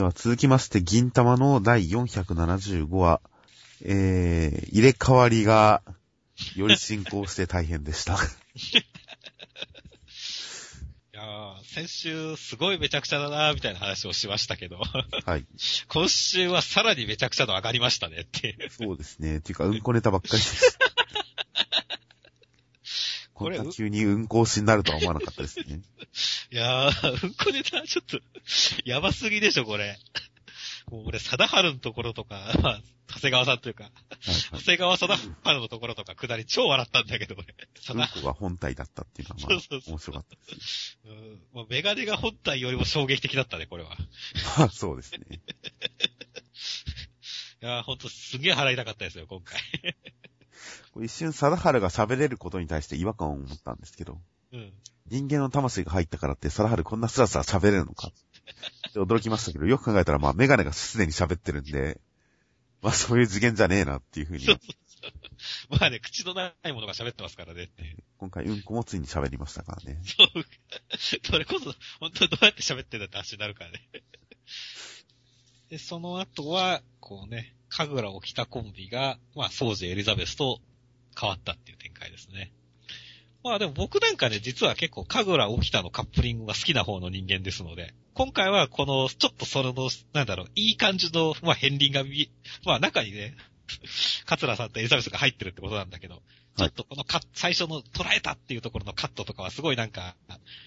では続きまして、銀玉の第475話、えー、入れ替わりが、より進行して大変でした。いやー、先週すごいめちゃくちゃだなーみたいな話をしましたけど。はい。今週はさらにめちゃくちゃの上がりましたねってそうですね。っていうか、うんこネタばっかりです。これ急に運行しになるとは思わなかったですね。いやー、うんこネタちょっと、やばすぎでしょ、これ。もう俺、貞治のところとか、まあ、長谷川さんというか、はいはい、長谷川貞治のところとか、下り超笑ったんだけど、俺。うんこが本体だったっていうのは、まあ、そうそうそう面白かったですね。うん。まあ、メガネが本体よりも衝撃的だったね、これは。まあ、そうですね。いやー、ほんとすげえ払いたかったですよ、今回。一瞬、貞治が喋れることに対して違和感を持ったんですけど、うん。人間の魂が入ったからって、貞治こんなスラスラ喋れるのかって驚きましたけど、よく考えたら、まあ、メガネがすでに喋ってるんで、まあ、そういう次元じゃねえなっていうふうに。まあね、口のないものが喋ってますからね。今回、うんこもついに喋りましたからね。そう。それこそ、本当どうやって喋ってんだって話になるからね。で、その後は、こうね、神楽を着たコンビが、まあ、ソージエリザベスと変わったっていう展開ですね。まあでも僕なんかね、実は結構、神楽起きたのカップリングが好きな方の人間ですので、今回はこの、ちょっとその、なんだろう、いい感じの、まあ、片鱗が見、まあ中にね、桂さんとエリザベスが入ってるってことなんだけど、ちょっとこのカ最初の捉えたっていうところのカットとかはすごいなんか、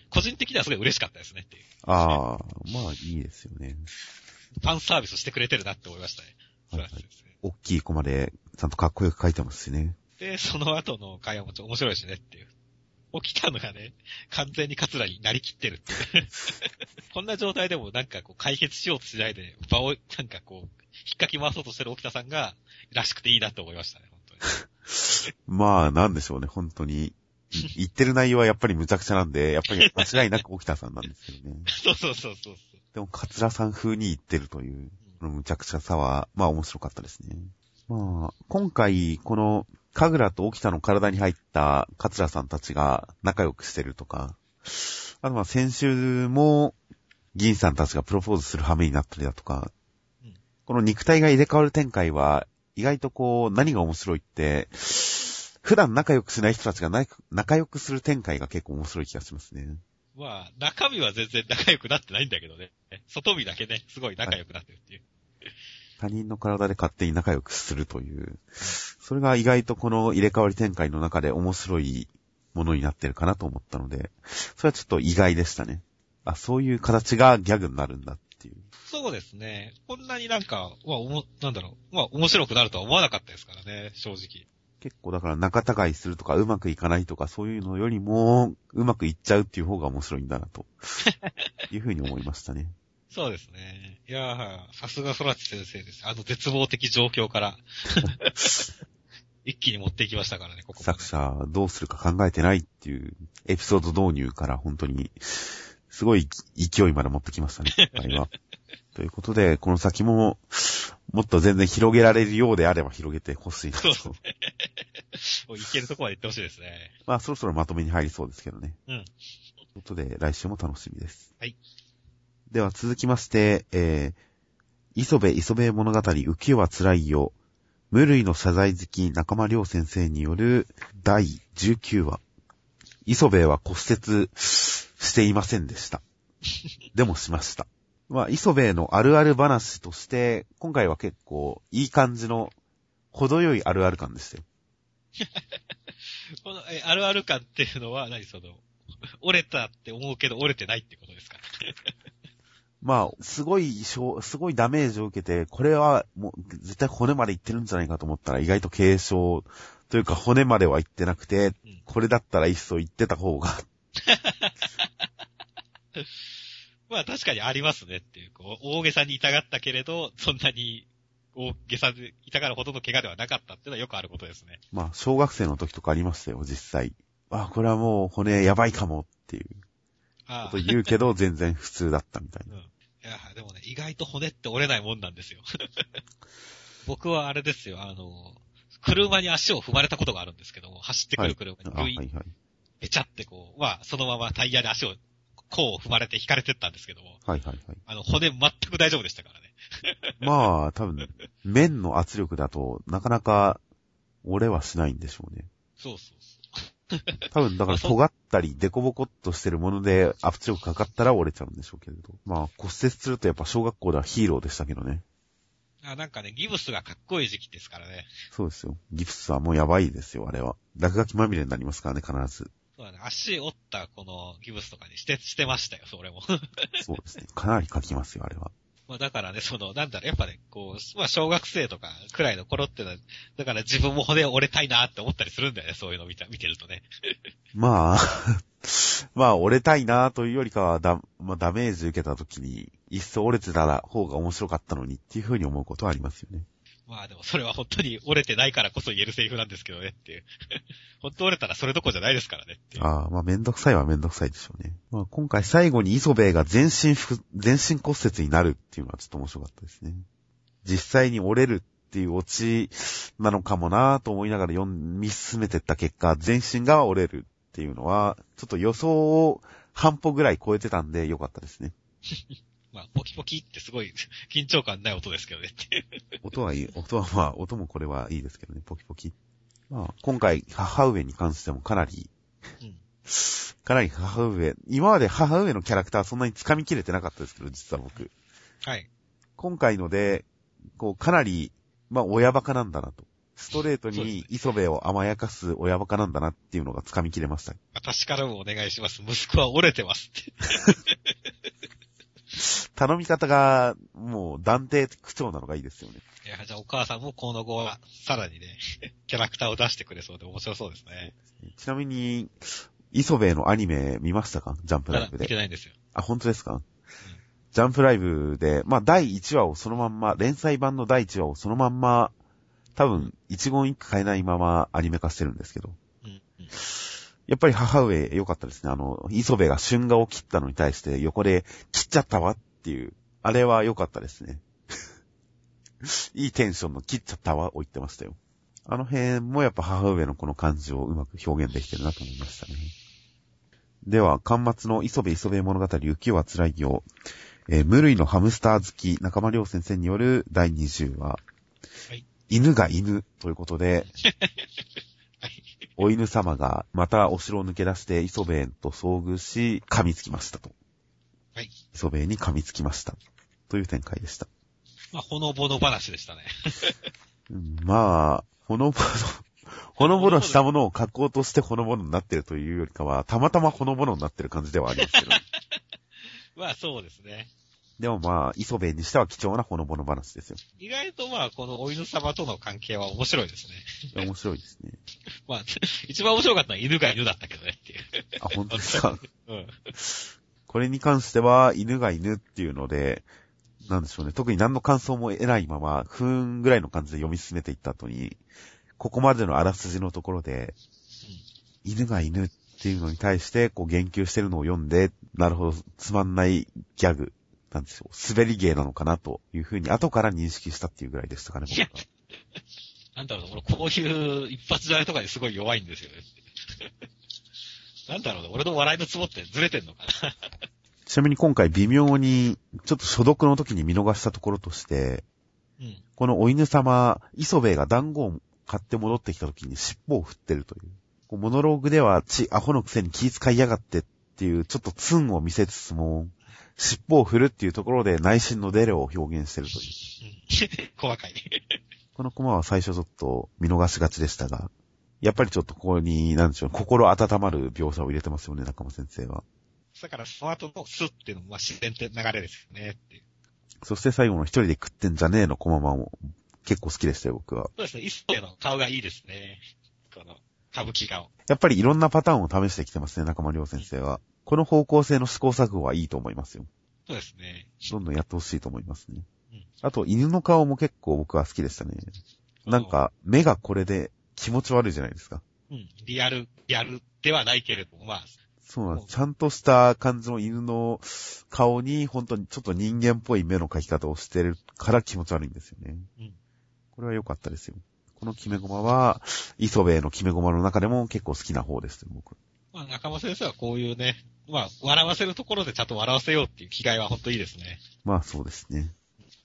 個人的にはすごい嬉しかったですねっていう。ああ、まあいいですよね。ファンサービスしてくれてるなって思いましたね。はい、はい、大きいコマで、ちゃんとかっこよく書いてますしね。で、その後の会話もちょっと面白いしねっていう。起きたのがね、完全にカツラになりきってるっていう。こんな状態でもなんかこう解決しようとしないで、場をなんかこう、引っかき回そうとしてる沖田さんが、らしくていいなって思いましたね、本当に。まあ、なんでしょうね、本当に。言ってる内容はやっぱり無茶苦茶なんで、やっぱり間違いなく沖田さんなんですけどね。そうそうそうそう。でも、カツラさん風に言ってるという、この無茶苦茶さは、まあ面白かったですね。まあ、今回、この、神楽と沖田の体に入った桂さんたちが仲良くしてるとか、あとまあ先週も銀さんたちがプロポーズする羽目になったりだとか、この肉体が入れ替わる展開は意外とこう何が面白いって、普段仲良くしない人たちが仲良くする展開が結構面白い気がしますね。まあ、中身は全然仲良くなってないんだけどね。外身だけね、すごい仲良くなってるっていう。他人の体で勝手に仲良くするという、それが意外とこの入れ替わり展開の中で面白いものになってるかなと思ったので、それはちょっと意外でしたね。あ、そういう形がギャグになるんだっていう。そうですね。こんなになんか、まあ、おも、なんだろう。まあ、面白くなるとは思わなかったですからね、正直。結構だから仲違いするとかうまくいかないとかそういうのよりもうまくいっちゃうっていう方が面白いんだなと いうふうに思いましたね。そうですね。いやー、さすが空知先生です。あの絶望的状況から 一気に持っていきましたからね、ここ作者、どうするか考えてないっていうエピソード導入から本当に、すごい勢いまで持ってきましたね、あれは。ということで、この先も、もっと全然広げられるようであれば広げてほしいなと。そうですね。もういけるとこまで行ってほしいですね。まあ、そろそろまとめに入りそうですけどね。うん。ということで、来週も楽しみです。はい。では続きまして、えー、磯部磯部物語浮世は辛いよ。無類の謝罪好き中間良先生による第19話。磯部は骨折していませんでした。でもしました。まあ、磯部のあるある話として、今回は結構いい感じの程よいあるある感でしたよ。このえあるある感っていうのは何その、折れたって思うけど折れてないってことですか？まあ、すごい、すごいダメージを受けて、これはもう絶対骨までいってるんじゃないかと思ったら意外と軽傷というか骨まではいってなくて、うん、これだったらいっそ言ってた方が まあ確かにありますねっていう、こう、大げさに痛がったけれど、そんなに大げさで痛がるほどの怪我ではなかったっていうのはよくあることですね。まあ、小学生の時とかありましたよ、実際。あ、これはもう骨やばいかもっていう。こと言うけど、全然普通だったみたいな。うん意外と骨って折れないもんなんですよ。僕はあれですよ、あの、車に足を踏まれたことがあるんですけども、走ってくる車に、はい、べちゃってこう、まあ、そのままタイヤで足を甲を踏まれて引かれてったんですけども、はいはいはい。あの、骨全く大丈夫でしたからね。まあ、多分、面の圧力だと、なかなか、折れはしないんでしょうね。そうそう。多分、だから尖ったり、デコボコっとしてるもので圧力かかったら折れちゃうんでしょうけれど。まあ、骨折するとやっぱ小学校ではヒーローでしたけどね。あなんかね、ギブスがかっこいい時期ですからね。そうですよ。ギプスはもうやばいですよ、あれは。落書きまみれになりますからね、必ず。そうだね、足折ったこのギブスとかにして、してましたよ、それも。そうですね。かなり書きますよ、あれは。まあだからね、その、なんだろう、やっぱね、こう、まあ小学生とかくらいの頃ってのは、だから自分も骨折れたいなって思ったりするんだよね、そういうの見た、見てるとね。まあ、まあ、折れたいなというよりかは、だ、まあ、ダメージ受けた時に、一層折れてたら方が面白かったのにっていう風に思うことはありますよね。まあでもそれは本当に折れてないからこそ言えるセリフなんですけどねっていう。本当折れたらそれどころじゃないですからねっていう。ああ、まあ、めんどくさいはめんどくさいでしょうね。まあ、今回最後に磯部が全身ふ、全身骨折になるっていうのはちょっと面白かったですね。実際に折れるっていうオチなのかもなと思いながら読み進めてった結果、全身が折れるっていうのは、ちょっと予想を半歩ぐらい超えてたんで良かったですね。まあ、ポキポキってすごい 緊張感ない音ですけどね。音はいい。音はまあ、音もこれはいいですけどね、ポキポキ。まあ、今回、母上に関してもかなり、うん。かなり母上、今まで母上のキャラクターそんなに掴みきれてなかったですけど、実は僕。はい。今回ので、こう、かなり、まあ、親バカなんだなと。ストレートに磯部を甘やかす親バカなんだなっていうのが掴みきれました。私からもお願いします。息子は折れてますって。頼み方が、もう断定口調なのがいいですよね。いや、じゃあお母さんもこの後は、さらにね、キャラクターを出してくれそうで面白そうですね。ちなみに、磯部のアニメ見ましたか？ジャンプライブで。ないんですよ。あ、本当ですか、ジャンプライブで、まあ、第1話をそのまんま、連載版の第1話をそのまんま、多分、一言一句変えないままアニメ化してるんですけど。うん。うん。やっぱり母上良かったですね。あの、磯部が春画を切ったのに対して横で切っちゃったわっていう、あれは良かったですね。いいテンションの切っちゃったわを言ってましたよ。あの辺もやっぱ母上のこの感じをうまく表現できてるなと思いましたね。では、巻末の磯部磯部物語雪は辛いよ。えー無類のハムスター好き中間良先生による第20話。はい犬が犬ということで、はい。お犬様がまたお城を抜け出して磯部と遭遇し、噛みつきましたと。はい。磯部に噛みつきました。という展開でした。まあ、ほのぼの話でしたね。うんまあ、ほのぼの、ほのぼのしたものを書こうとしてほのぼのになってるというよりかは、たまたまほのぼのになってる感じではありますけど。まあ、そうですね。でもまあ、磯部にしては貴重なほのぼの話ですよ。意外とまあ、このお犬様との関係は面白いですね。面白いですね。まあ、一番面白かったのは犬が犬だったけどねっていう。あ、本当ですか？うん。これに関しては、犬が犬っていうので、なんでしょうね。特に何の感想も得ないまま、不運ぐらいの感じで読み進めていった後に、ここまでのあらすじのところで、犬が犬っていうのに対して、こう言及してるのを読んで、なるほど、つまんないギャグ、なんですよ。滑り芸なのかなというふうに後から認識したっていうぐらいでしたかね、僕は。なんだろうな、俺こういう一発じゃれとかにすごい弱いんですよね。なんだろうな、俺の笑いのツボってずれてんのかな。ちなみに今回微妙に、ちょっと所読の時に見逃したところとして、うん。このお犬様、磯部が団子を買って戻ってきた時に尻尾を振ってるというモノローグでは、ち、アホのくせに気遣いやがってっていう、ちょっとツンを見せつつも、尻尾を振るっていうところで内心のデレを表現してるという。うん。細かい。このコマは最初ちょっと見逃しがちでしたが、やっぱりちょっとここに、なんでしょう、心温まる描写を入れてますよね、中間先生は。だからその後のスっていうのもまあ自然って流れですよねっていう。そして最後の一人で食ってんじゃねえのコママも結構好きでしたよ、僕は。そうですね、一世の顔がいいですね。この、歌舞伎顔。やっぱりいろんなパターンを試してきてますね、中間良先生は。この方向性の試行錯誤はいいと思いますよ。そうですね。どんどんやってほしいと思いますねうん。あと、犬の顔も結構僕は好きでしたね。なんか、目がこれで気持ち悪いじゃないですか。うん、リアル、リアルではないけれども、まあ、そうなんです。ちゃんとした感じの犬の顔に、本当にちょっと人間っぽい目の描き方をしてるから気持ち悪いんですよね。うんこれは良かったですよ。このキメゴマは、磯部のキメゴマの中でも結構好きな方ですよ、僕。ままあ、中間先生はこういうね、まあ、笑わせるところでちゃんと笑わせようっていう気概は本当いいですね。まあそうですね。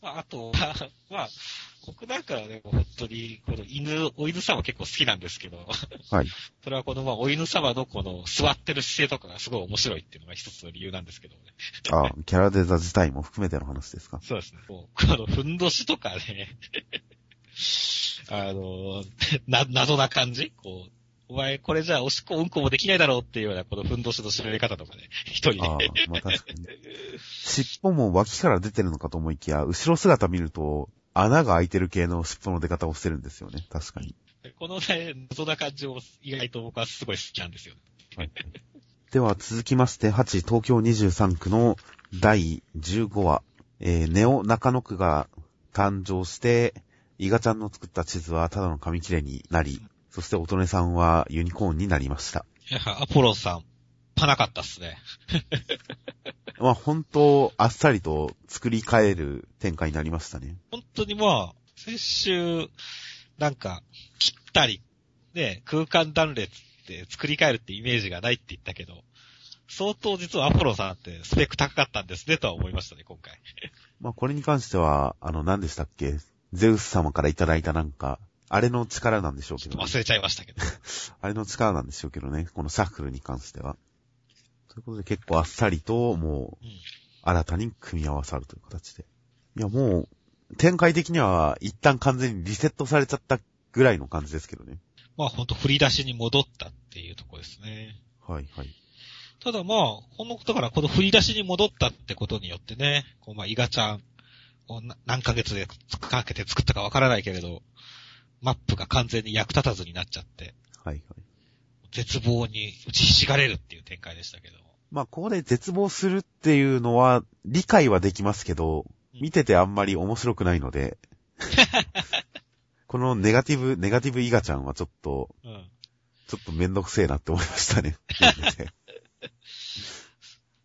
まあ、あとは、まあ、僕なんかはね、本当に、この犬、お犬様結構好きなんですけど、はい。それはこの、まあ、お犬様のこの座ってる姿勢とかがすごい面白いっていうのが一つの理由なんですけどね。あ、キャラデザ自体も含めての話ですか。そうですね。こう、この、ふんどしとかね、あの、な、謎な感じ？こう、お前、これじゃあおしっこうんこもできないだろうっていうような、このふんどしの調べ方とかね、一人ああで。、まあ確かに。尻尾も脇から出てるのかと思いきや、後ろ姿見ると、穴が開いてる系の尻尾の出方をしてるんですよね。確かに。このね、謎な感じを意外と僕はすごい好きなんですよ。はい。では続きまして、8東京23区の第15話、えーネオ中野区が誕生して、イガちゃんの作った地図はただの紙切れになり、そして乙女さんはユニコーンになりました。いや、アポロンさん、パなかったっすね。まあ本当、あっさりと作り変える展開になりましたね。本当にまあ、先週、なんか、切ったり、ね、空間断裂って作り変えるってイメージがないって言ったけど、相当実はアポロンさんってスペック高かったんですねとは思いましたね、今回。まあこれに関しては、あの何でしたっけ？ゼウス様からいただいたなんか、あれの力なんでしょうけど、ね、忘れちゃいましたけど。あれの力なんでしょうけどね、このシャッフルに関しては。ということで結構あっさりと、もう、うん新たに組み合わさるという形で。いや、もう、展開的には一旦完全にリセットされちゃったぐらいの感じですけどね。まあほんと振り出しに戻ったっていうところですね。はい、はい。ただまあ、このことからこの振り出しに戻ったってことによってね、こうまあ、イガちゃんをな何ヶ月でかけて作ったかわからないけれど、マップが完全に役立たずになっちゃって、はい、はい。絶望に打ちひしがれるっていう展開でしたけど。まあ、ここで絶望するっていうのは、理解はできますけど、見ててあんまり面白くないので、このネガティブ、ネガティブイガちゃんはちょっと、うん。ちょっとめんどくせえなって思いましたね。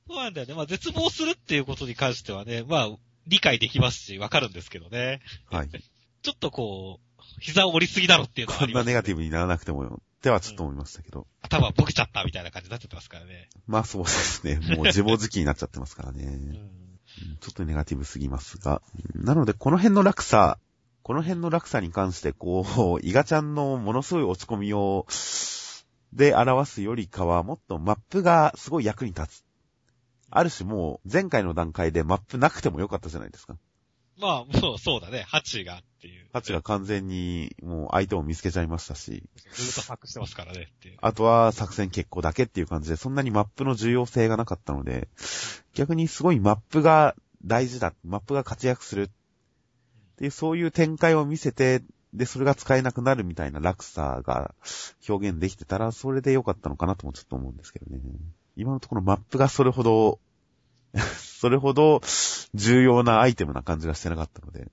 そうなんだよね。まあ、絶望するっていうことに関してはね、まあ、理解できますし、わかるんですけどね。はい。ちょっとこう、膝を折りすぎだろっていうのはあこんなネガティブにならなくてもよってはちょっと思いましたけど。頭ボケちゃったみたいな感じになっちゃってますからね。まあそうですね。もう自暴自棄になっちゃってますからね。うん。うんちょっとネガティブすぎますが。うんなので、この辺の落差、この辺の落差に関して、こう、イガちゃんのものすごい落ち込みを、で表すよりかは、もっとマップがすごい役に立つ。ある種もう、前回の段階でマップなくてもよかったじゃないですか。まあ、もうそうだね。8がっていう。ハチが完全に、もう相手を見つけちゃいましたし、ずっと把握してますからねっていう。あとは作戦決行だけっていう感じで、そんなにマップの重要性がなかったので、逆にすごいマップが大事だ、マップが活躍するっていう、そういう展開を見せて、で、それが使えなくなるみたいな落差が表現できてたら、それで良かったのかなともちょっと思うんですけどね。今のところマップがそれほど、それほど重要なアイテムな感じがしてなかったので、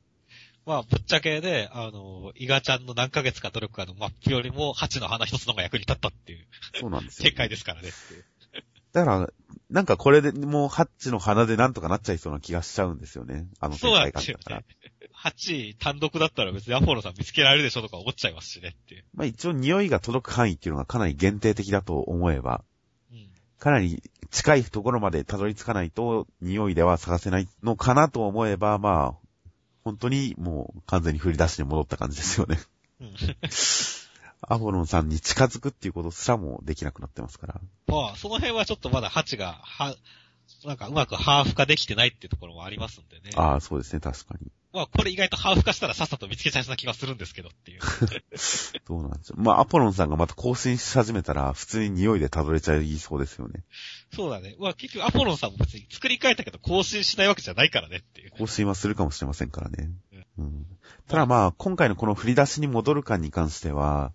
まあ、ぶっちゃけね、あの、イガちゃんの何ヶ月か努力かのマップよりも、8の花一つの方が役に立ったっていうそうなんですよ、展開ですからね。だから、なんかこれでもうハッチの花でなんとかなっちゃいそうな気がしちゃうんですよね。あの展開ですよがあったからね。。8単独だったら別にアポロさん見つけられるでしょとか思っちゃいますしねっていう。まあ一応匂いが届く範囲っていうのがかなり限定的だと思えば、うん。かなり近いところまでたどり着かないと匂いでは探せないのかなと思えば、まあ、本当にもう完全に振り出しに戻った感じですよね。うん。アポロンさんに近づくっていうことすらもできなくなってますから。まあ、その辺はちょっとまだ8が、は、なんかうまくハーフ化できてないっていうところもありますんでね。ああ、そうですね、確かに。まあ、これ意外とハーフ化したらさっさと見つけちゃいそうな気がするんですけどっていう。そうなんですよ。まあ、アポロンさんがまた更新し始めたら、普通に匂いでたどれちゃいそうですよね。そうだね。まあ結局アポロンさんも別に作り変えたけど更新しないわけじゃないからねっていう。更新はするかもしれませんからね。うん。ただまあ、今回のこの振り出しに戻る感に関しては、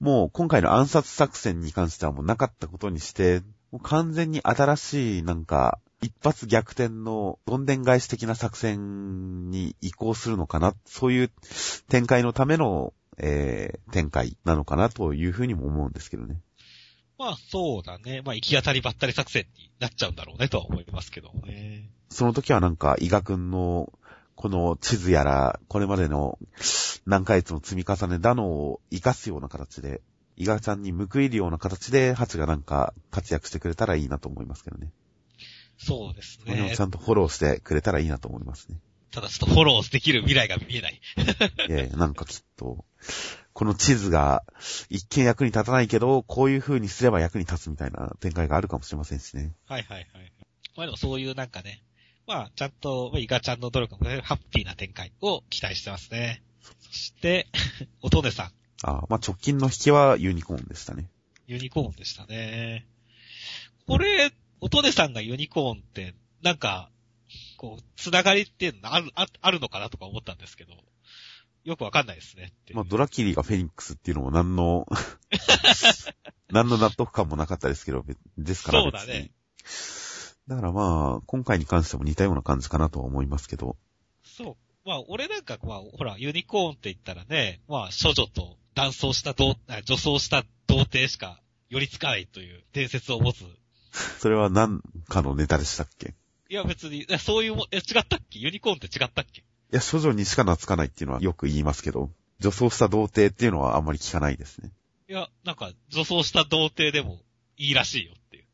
もう今回の暗殺作戦に関してはもうなかったことにして、もう完全に新しいなんか、一発逆転のどんでん返し的な作戦に移行するのかな、そういう展開のための、えー、展開なのかなというふうにも思うんですけどね。まあそうだね。まあ行き当たりばったり作戦になっちゃうんだろうねとは思いますけどね。その時はなんか、伊賀くんの、この地図やら、これまでの何ヶ月の積み重ねだのを活かすような形で、イガちゃんに報いるような形で、ハチがなんか活躍してくれたらいいなと思いますけどね。そうですねち。ゃんとフォローしてくれたらいいなと思いますね。ただちょっとフォローできる未来が見えない。いやいや、なんかきっと、この地図が一見役に立たないけど、こういう風にすれば役に立つみたいな展開があるかもしれませんしね。はいはいはい。まあでもそういうなんかね、まあちゃんと、まあイガちゃんの努力もね、ハッピーな展開を期待してますね。そして、おとねさん、あまあ直近の引きはユニコーンでしたね。ユニコーンでしたね。これ、おとねさんがユニコーンって、なんか、こう、つながりっていうのある、ああるのかなとか思ったんですけど、よくわかんないですね。まあドラキリがフェニックスっていうのも何の、何の納得感もなかったですけど、ですからそうだね。だからまあ、今回に関しても似たような感じかなとは思いますけど、そう。まあ、俺なんか、まあ、ほら、ユニコーンって言ったらね、まあ、処女と男装した、女装した童貞しか寄りつかないという伝説を持つ。い それは何かのネタでしたっけ？や、別に、そういうも、え、違ったっけ？ユニコーンって違ったっけ？いや、処女にしか懐かないっていうのはよく言いますけど、女装した童貞っていうのはあんまり聞かないですね。いや、なんか、女装した童貞でもいいらしいよっていう。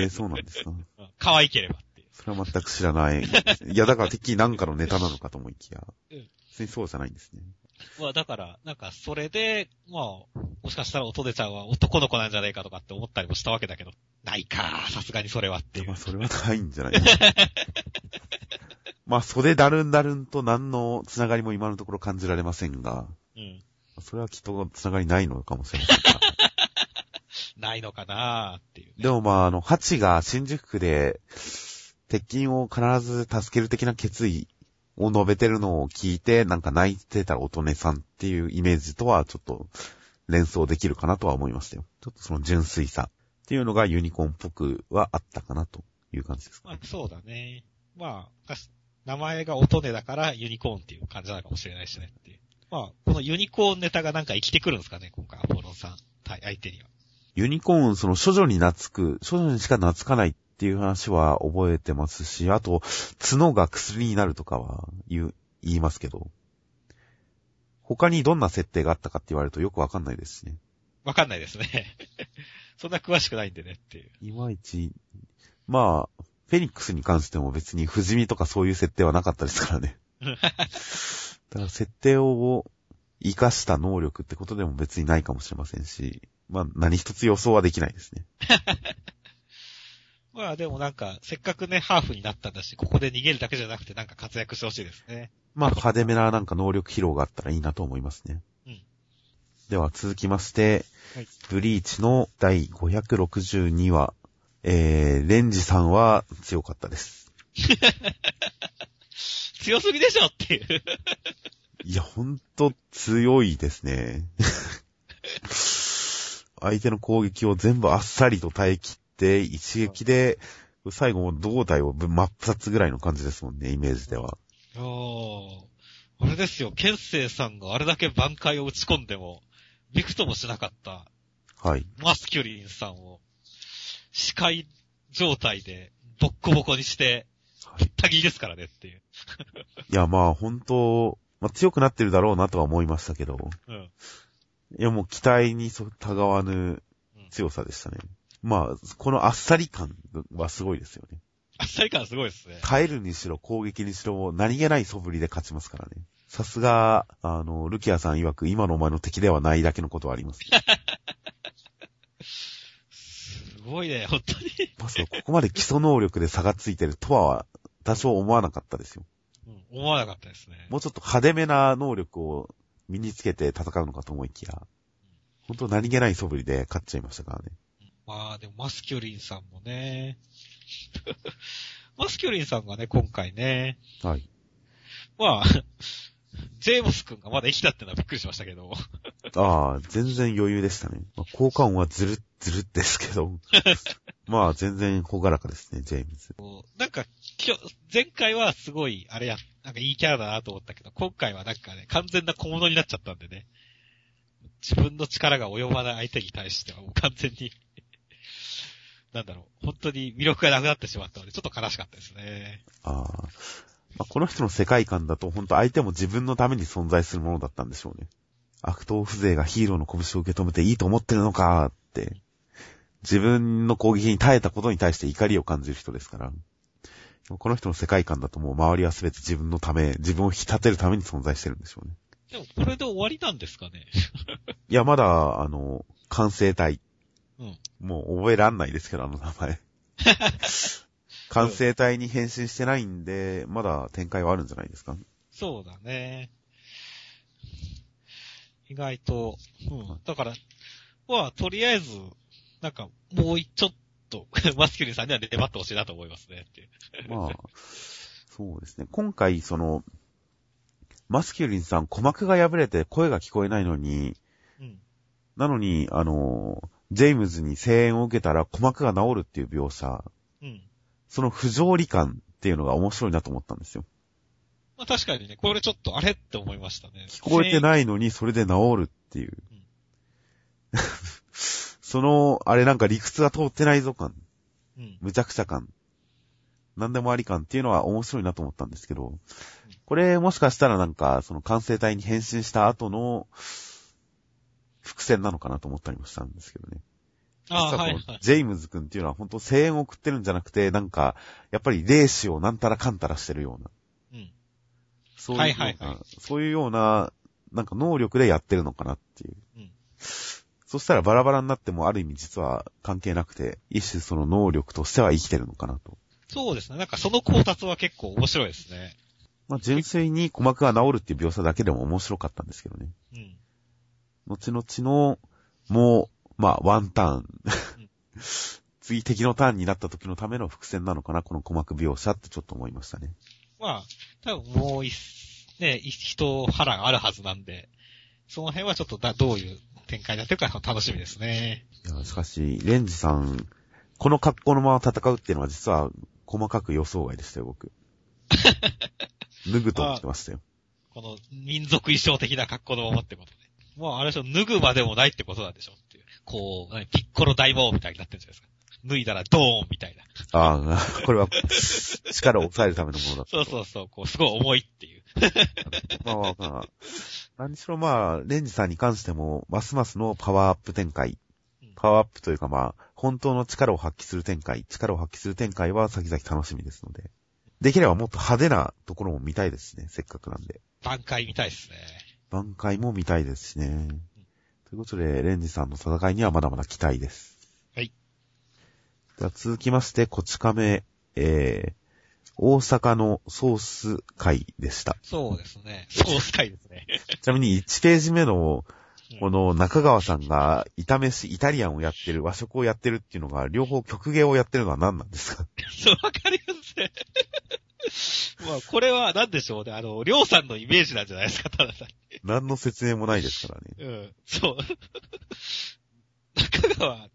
へえ、そうなんですか？うん可愛ければっていう。それは全く知らない。いや、だからてっきり何かのネタなのかと思いきやうん、別にそうじゃないんですね。まあ、だから、なんか、それで、まあ、もしかしたらおとでちゃんは男の子なんじゃないかとかって思ったりもしたわけだけど、ないか、さすがにそれはっていうまあ、。それはないんじゃない？まあ、袖だるんだるんと何のつながりも今のところ感じられませんが、うん。それはきっとつながりないのかもしれませんが。ないのかなーっていう、ね。でもまあ、あの、ハチが新宿区で、鉄筋を必ず助ける的な決意を述べてるのを聞いて、なんか泣いてた乙女さんっていうイメージとはちょっと連想できるかなとは思いましたよ。ちょっとその純粋さっていうのがユニコーンっぽくはあったかなという感じですかね。まあ、そうだね。まあ、名前が乙女だからユニコーンっていう感じなのかもしれないしねっていう。まあ、このユニコーンネタがなんか生きてくるんですかね、今回、アポロンさん、対相手には。ユニコーン、その処女に懐く、処女にしか懐かないっていう話は覚えてますし、あと、角が薬になるとかは言う、言いますけど、他にどんな設定があったかって言われるとよくわかんないですしね。わかんないですね。そんな詳しくないんでねっていう。いまいち、まあ、フェニックスに関しても別に不死身とかそういう設定はなかったですからね。だから設定を活かした能力ってことでも別にないかもしれませんし、まあ何一つ予想はできないですね。まあでもなんか、せっかくね、ハーフになったんだし、ここで逃げるだけじゃなくてなんか活躍してほしいですね。まあ派手めななんか能力披露があったらいいなと思いますね。うんでは続きまして、はいブリーチの第562話、えー、レンジさんは強かったです。強すぎでしょっていう。いや、ほんと強いですね。相手の攻撃を全部あっさりと耐え切って、一撃で、最後も胴体を真っ二つぐらいの感じですもんね、イメージでは。ああ、あれですよ、ケンセイさんがあれだけ挽回を打ち込んでも、びくともしなかったはい。マスキュリンさんを、視界状態でボッコボコにして、はぶった切りですからねっていう。いや、まあ本当、まあ、強くなってるだろうなとは思いましたけど、うん。いやもう期待にそたがわぬうん強さでしたね。まあ、このあっさり感はすごいですよね。あっさり感すごいですね。耐えるにしろ攻撃にしろ何気ない素振りで勝ちますからね。さすが、あの、ルキアさん曰く今のお前の敵ではないだけのことはあります。すごいね、本当に。まさかここまで基礎能力で差がついてるとは多少思わなかったですよ。うん、思わなかったですね。もうちょっと派手めな能力を身につけて戦うのかと思いきや、本当何気ない素振りで勝っちゃいましたからね。まあでもマスキュリンさんもね。マスキュリンさんがね、今回ね。はい。まあ、ジェームス君がまだ生きたってのはびっくりしましたけど。ああ、全然余裕でしたね。まあ、効果音はずるっずるっですけど。まあ、全然ほがらかですね、ジェームズ。なんか、きょ前回はすごい、あれや、なんかいいキャラだなと思ったけど、今回はなんかね、完全な小物になっちゃったんでね。自分の力が及ばない相手に対してはもう完全に、なんだろう、本当に魅力がなくなってしまったので、ちょっと悲しかったですね。ああ。まあ、この人の世界観だと、本当相手も自分のために存在するものだったんでしょうね。悪党風情がヒーローの拳を受け止めていいと思ってるのかって、自分の攻撃に耐えたことに対して怒りを感じる人ですから。この人の世界観だともう周りは全て自分のため、自分を引き立てるために存在してるんでしょうね。でもこれで終わりなんですかね？いや、まだ、あの、完成体。うん。もう覚えらんないですけど、あの名前。完成体に変身してないんで、まだ展開はあるんじゃないですか？そうだね。意外と、うん。だから、まあ、とりあえず、なんか、もうちょっと、マスキュリンさんには粘ってほしいなと思いますね。ってまあ、そうですね。今回、その、マスキュリンさん、鼓膜が破れて声が聞こえないのに、うん。なのに、あの、ジェームズに声援を受けたら鼓膜が治るっていう描写、うん。その不条理感っていうのが面白いなと思ったんですよ。まあ確かにね、これちょっとあれって思いましたね。聞こえてい。ないのにそれで治るっていう。その、あれなんか理屈が通ってないぞ感、うん。無茶苦茶感、なんでもあり感っていうのは面白いなと思ったんですけど、これもしかしたらなんか、その完成体に変身した後の伏線なのかなと思ったりもしたんですけどね。ああ、実はいはい。ジェイムズ君っていうのは本当声援を送ってるんじゃなくて、なんか、やっぱり霊視をなんたらかんたらしてるような。うん。そういうような、はいはいはいそういうような、なんか能力でやってるのかなっていう。うんそしたらバラバラになってもある意味実は関係なくて、一種その能力としては生きてるのかなと。そうですね。なんかその考察は結構面白いですね。まあ純粋に鼓膜が治るっていう描写だけでも面白かったんですけどね。うん。後々の、もう、まあワンターン。次敵のターンになった時のための伏線なのかな、この鼓膜描写ってちょっと思いましたね。まあ、多分もう一、ね、一人腹があるはずなんで、その辺はちょっとだ、どういう展開になってるか楽しみですね。いや、しかし、レンジさん、この格好のまま戦うっていうのは実は細かく予想外でしたよ、僕。脱ぐと思ってましたよ。この民族衣装的な格好のままってことで。もうあれでしょ、脱ぐまでもないってことなんでしょ。こう、何ピッコロ大魔王みたいになってるんじゃないですか。脱いだらドーンみたいな。ああ、これは 力を抑えるためのものだった。そうそうそう、こう、すごい重いっていう。まあまあまあ。何しろまあ、レンジさんに関しても、ますますのパワーアップ展開うん。パワーアップというかまあ、本当の力を発揮する展開、力を発揮する展開は先々楽しみですので。できればもっと派手なところも見たいですしね、せっかくなんで。挽回みたいですね。挽回も見たいですしね。ということで、レンジさんの戦いにはまだまだ期待です。はい。では続きまして、こち亀、えー、大阪のソース会でした。そうですね。ソース界ですね。ちなみに1ページ目の、うんこの中川さんが炒飯、イタリアンをやってる、和食をやってるっていうのが、両方曲芸をやってるのは何なんですか？そう、わかりますね。まあ、これは何でしょうね。あの、りょうさんのイメージなんじゃないですか、たださ何の説明もないですからね。ん。うん。そう。中川、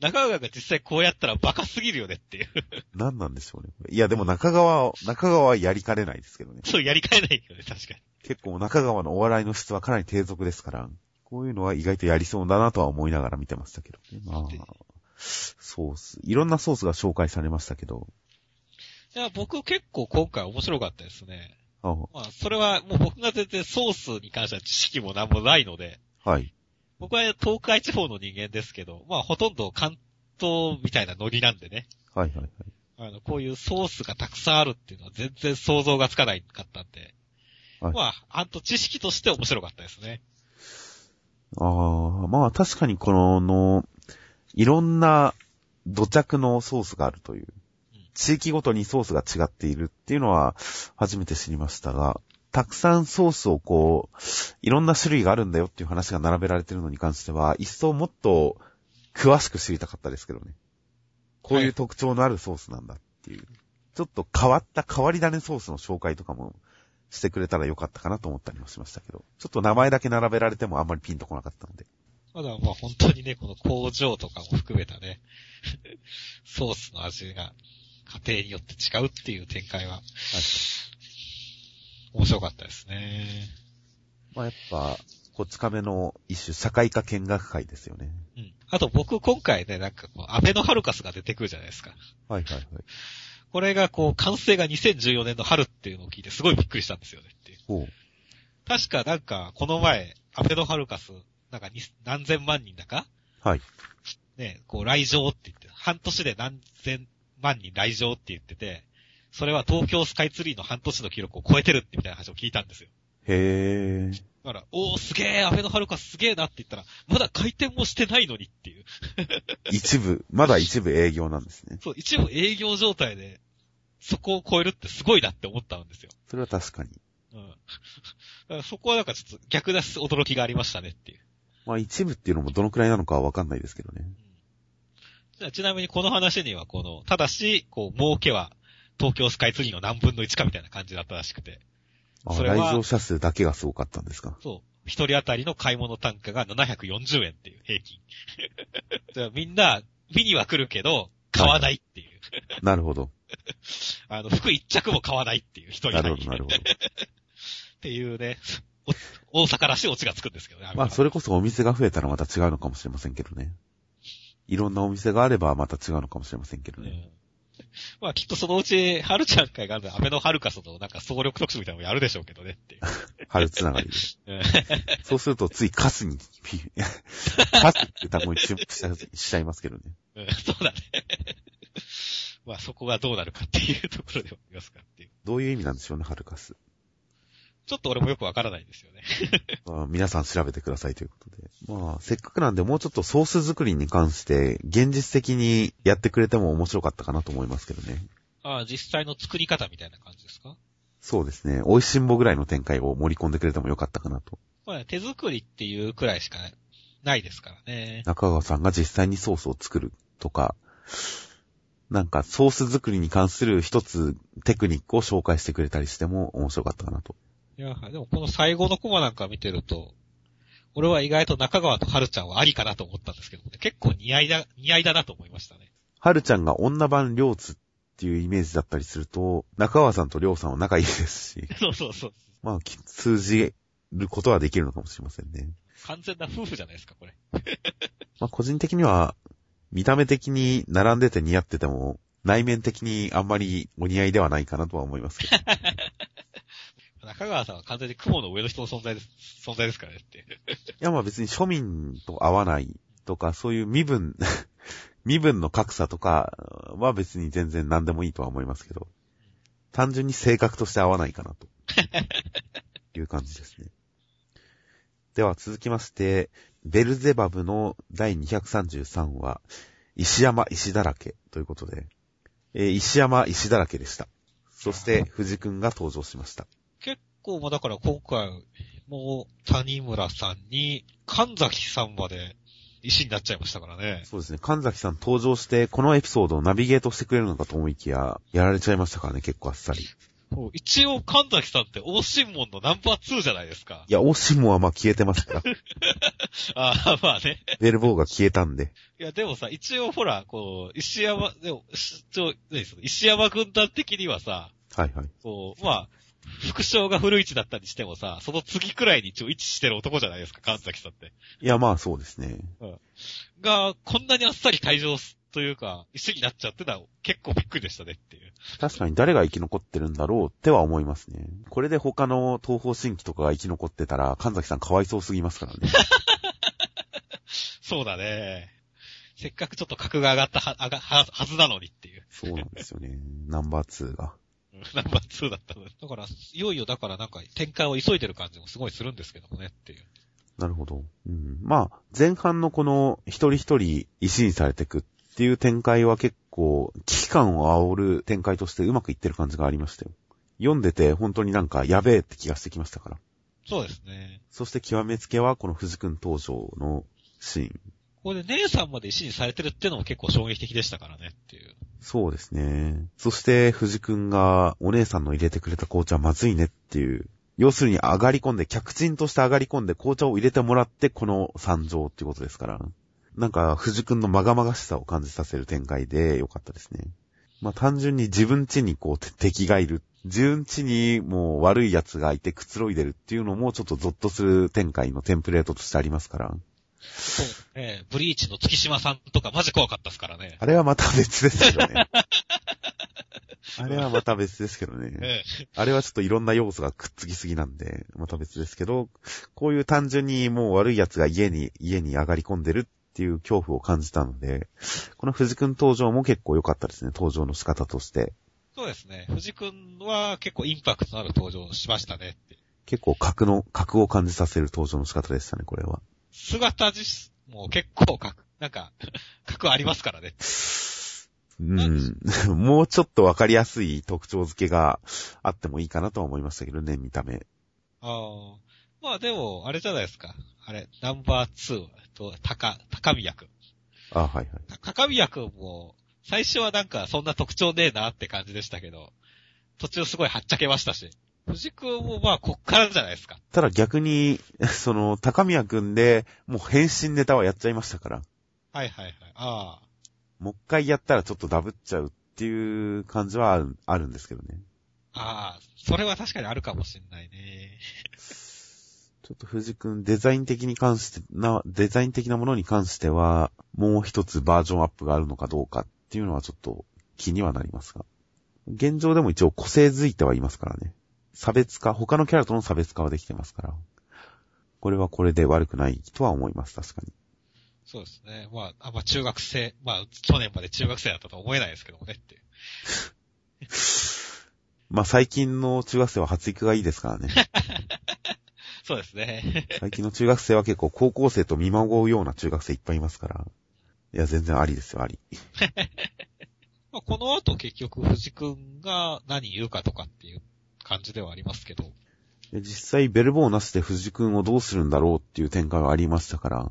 中川が実際こうやったらバカすぎるよねっていう。何なんでしょうね。いや、でも中川、中川はやりかねないですけどね。そう、やりかえないよね、確かに。結構中川のお笑いの質はかなり低俗ですから、こういうのは意外とやりそうだなとは思いながら見てましたけどね。まであ、ソース。いろんなソースが紹介されましたけど。いや、僕結構今回面白かったですね。あまあ、それはもう僕が全然ソースに関しては知識も何もないので、はい。僕は東海地方の人間ですけど、まあほとんど関東みたいなノリなんでね。はいはいはい。あの、こういうソースがたくさんあるっていうのは全然想像がつかないかったんで。はいまあ、あんと知識として面白かったですね。ああ、まあ確かにこの、のいろんな土着のソースがあるという。地域ごとにソースが違っているっていうのは初めて知りましたが、たくさんソースをこう、いろんな種類があるんだよっていう話が並べられてるのに関しては、一層もっと詳しく知りたかったですけどね。こういう特徴のあるソースなんだっていう。ちょっと変わった変わり種ソースの紹介とかもしてくれたらよかったかなと思ったりもしましたけど、ちょっと名前だけ並べられてもあんまりピンとこなかったので。ただまあ本当にね、この工場とかも含めたね、ソースの味が家庭によって違うっていう展開は、面白かったですね。まあやっぱ、こち亀の一種社会科見学会ですよね。うん。あと僕今回ね、なんかこう、アベノハルカスが出てくるじゃないですか。はいはいはい。これがこう、完成が2014年の春っていうのを聞いてすごいびっくりしたんですよねっていう。ほう。確かなんか、この前、アベノハルカス、なんかに何千万人だかはい。ね、こう来場って言って、半年で何千万人来場って言ってて、それは東京スカイツリーの半年の記録を超えてるってみたいな話を聞いたんですよ。へー。だから、おーすげー、アベノハルカスすげーなって言ったら、まだ回転もしてないのにっていう。一部、まだ一部営業なんですね。そう、一部営業状態で、そこを超えるってすごいなって思ったんですよ。それは確かに。うん。そこはなんかちょっと逆な驚きがありましたねっていう。まあ一部っていうのもどのくらいなのかはわかんないですけどね。じゃあちなみにこの話にはこの、ただし、こう、儲けは東京スカイツリーの何分の1かみたいな感じだったらしくて。あそれは来場者数だけがすごかったんですか？そう。一人当たりの買い物単価が740円っていう平均。みんな、見には来るけど、買わないっていう。なるほど。あの、服一着も買わないっていう一人なるほど、なるほど。っていうね、お大阪らしいオチがつくんですけどね。まあそれこそお店が増えたらまた違うのかもしれませんけどね。いろんなお店があればまた違うのかもしれませんけどね。うんまあきっとそのうち、はるちゃん会があるアベノハルカスのなんか総力特集みたいなのをやるでしょうけどねっていう。春つながりで。うんそうするとついカスに、ピカスって単語に注目しちゃいますけどね。うんそうだね。まあそこがどうなるかっていうところではありますかっていう。どういう意味なんでしょうね、春カス。ちょっと俺もよくわからないんですよね。まあ皆さん調べてくださいということで。まあ、せっかくなんでもうちょっとソース作りに関して、現実的にやってくれても面白かったかなと思いますけどね。ああ、実際の作り方みたいな感じですか？そうですね。美味しんぼぐらいの展開を盛り込んでくれてもよかったかなと。まあ手作りっていうくらいしかないですからね。中川さんが実際にソースを作るとか、なんかソース作りに関する一つテクニックを紹介してくれたりしても面白かったかなと。いや、でもこの最後のコマなんか見てると、俺は意外と中川と春ちゃんはありかなと思ったんですけど、結構似合いだ、似合いだなと思いましたね。はるちゃんが女版両津っていうイメージだったりすると、中川さんとりょうさんは仲いいですし、そうそうそう。まあ、き通じることはできるのかもしれませんね。完全な夫婦じゃないですか、これ。まあ、個人的には、見た目的に並んでて似合ってても、内面的にあんまりお似合いではないかなとは思いますけど。中川さんは完全に雲の上の人の存在です、存在ですからねって。いや、まあ別に庶民と合わないとか、そういう身分、身分の格差とかは別に全然何でもいいとは思いますけど、単純に性格として合わないかなと。いう感じですね。では続きまして、ベルゼバブの第233話、石山石だらけということで、えー石山石だらけでした。そして、藤くんが登場しました。結構、まあだから今回、もう、谷村さんに、神崎さんまで石になっちゃいましたからね。そうですね。神崎さん登場して、このエピソードをナビゲートしてくれるのかと思いきや、やられちゃいましたからね、結構あっさり。一応神崎さんって大神門のナンバー2じゃないですか。や、オシモはまあ消えてますから。ああ、まあね。ベルボーが消えたんで。いや、でもさ、一応ほら、こう、石山、でも、石山軍団的にはさ、はいはい。こう、まあ、副将が古市だったりしてもさ、その次くらいに一応位置してる男じゃないですか、神崎さんって。いや、まあそうですね。が、こんなにあっさり退場すというか、一緒になっちゃってた結構びっくりでしたねっていう。確かに誰が生き残ってるんだろうっては思いますね。これで他の東方神起とかが生き残ってたら、神崎さんかわいそうすぎますからね。そうだね。せっかくちょっと格が上がったは、は、はずなのにっていう。そうなんですよね。ナンバー2が。うん ナンバー2だったので。だから、いよいよだからなんか展開を急いでる感じもすごいするんですけどもねっていう。なるほど。うん。まあ、前半のこの一人一人石にされていくっていう展開は結構危機感を煽る展開としてうまくいってる感じがありましたよ。読んでて本当になんかやべえって気がしてきましたから。そうですね。そして極めつけはこの藤君登場のシーン。ここで姉さんまで石にされてるっていうのも結構衝撃的でしたからねっていう。そうですね。そして藤君がお姉さんの入れてくれた紅茶まずいねっていう。要するに上がり込んで、客人として上がり込んで紅茶を入れてもらってこの参上っていうことですから。なんか藤君のまがまがしさを感じさせる展開でよかったですね。まあ単純に自分家にこう敵がいる。自分家にもう悪い奴がいてくつろいでるっていうのもちょっとゾッとする展開のテンプレートとしてありますから。そうね。ブリーチの月島さんとかマジ怖かったですからね。あれはまた別ですよね。あれはまた別ですけどね。えあれはちょっといろんな要素がくっつきすぎなんで、また別ですけど、こういう単純にもう悪い奴が家に、家に上がり込んでるっていう恐怖を感じたので、この藤君登場も結構良かったですね、登場の仕方として。そうですね。藤君は結構インパクトのある登場をしましたね。結構格の、格を感じさせる登場の仕方でしたね、これは。姿自身も結構か、なんか、格ありますからね。うん。もうちょっとわかりやすい特徴付けがあってもいいかなとは思いましたけどね、見た目。ああ。まあでも、あれじゃないですか。あれ、ナンバー2と、高、高宮くん。あ、はいはい。高宮くんも、最初はなんかそんな特徴ねえなって感じでしたけど、途中すごいはっちゃけましたし。藤くんもまあこっからじゃないですか。ただ逆に、その、高宮くんで、もう変身ネタはやっちゃいましたから。はいはいはい。ああ。もう一回やったらちょっとダブっちゃうっていう感じはあるあるんですけどね。ああ、それは確かにあるかもしんないね。ちょっと藤君、デザイン的に関して、な、デザイン的なものに関しては、もう一つバージョンアップがあるのかどうかっていうのはちょっと気にはなりますが。現状でも一応個性づいてはいますからね。差別化、他のキャラとの差別化はできてますから。これはこれで悪くないとは思います、確かに。そうですね。まあ、あんま中学生、まあ、去年まで中学生だったとは思えないですけどもねっていう。まあ最近の中学生は発育がいいですからね。そうですね。最近の中学生は結構高校生と見まごうような中学生いっぱいいますから。いや、全然ありですよ、あり。まあ、この後結局藤くんが何言うかとかっていう感じではありますけど。で実際ベルボーなしで藤君をどうするんだろうっていう展開はありましたから、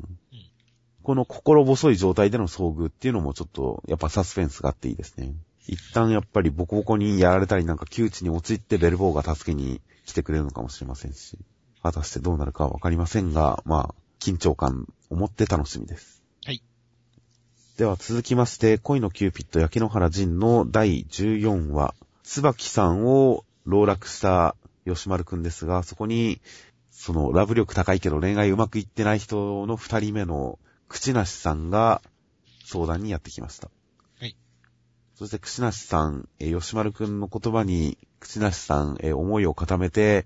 この心細い状態での遭遇っていうのもちょっとやっぱサスペンスがあっていいですね。一旦やっぱりボコボコにやられたりなんか窮地に陥ってベルボーが助けに来てくれるのかもしれませんし、果たしてどうなるかはわかりませんが、まあ、緊張感を持って楽しみです。はい。では続きまして、恋のキューピッド焼野原仁の第14話、椿さんを籠絡した吉丸くんですが、そこに、そのラブ力高いけど恋愛うまくいってない人の二人目の口なしさんが相談にやってきました。はい。そして口なしさん、えー吉丸くんの言葉に口なしさん、えー思いを固めて、